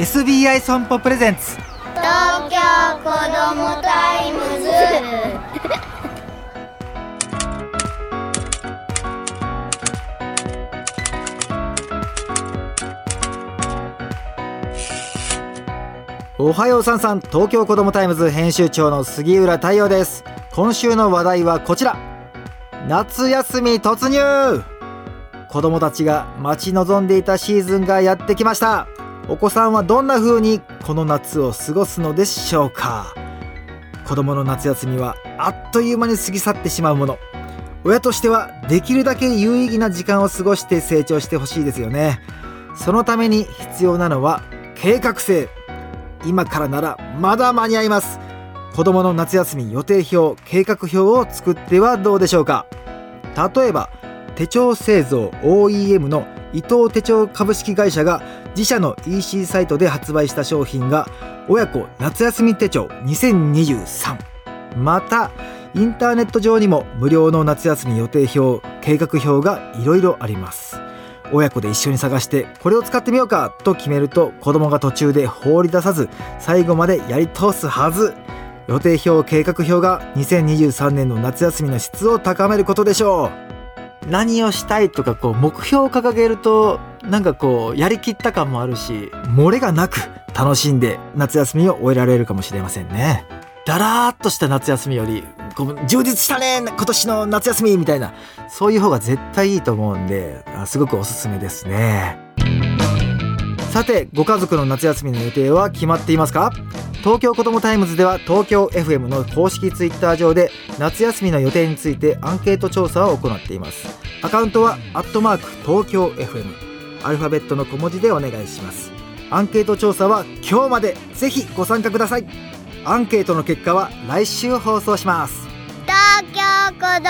SBI 損保 presents。東京子どもタイムズ。おはようさんさん東京子どもタイムズ編集長の杉浦太陽です。今週の話題はこちら。夏休み突入。子どもたちが待ち望んでいたシーズンがやってきましたお子さんはどんな風にこの夏を過ごすのでしょうか？子供の夏休みはあっという間に過ぎ去ってしまうもの。親としてはできるだけ有意義な時間を過ごして成長してほしいですよね。そのために必要なのは計画性。今からならまだ間に合います。子供の夏休み予定表計画表を作ってはどうでしょうか？例えば手帳製造 OEM の伊藤手帳株式会社が自社の EC サイトで発売した商品が親子夏休み手帳2023またインターネット上にも無料の夏休み予定表計画表がいろいろあります。親子で一緒に探してこれを使ってみようかと決めると子供が途中で放り出さず最後までやり通すはず。予定表計画表が2023年の夏休みの質を高めることでしょう。何をしたいとかこう目標を掲げるとなんかこうやりきった感もあるし漏れがなく楽しんで夏休みを終えられるかもしれませんね。だらーっとした夏休みよりこう充実したね今年の夏休みみたいなそういう方が絶対いいと思うんですごくおすすめですね。さてご家族の夏休みの予定は決まっていますか？東京子どもタイムズでは東京 FM の公式ツイッター上で夏休みの予定についてアンケート調査を行っています。アカウントはアットマーク東京 FM アルファベットの小文字でお願いします。アンケート調査は今日まで。ぜひご参加ください。アンケートの結果は来週放送します。東京子ど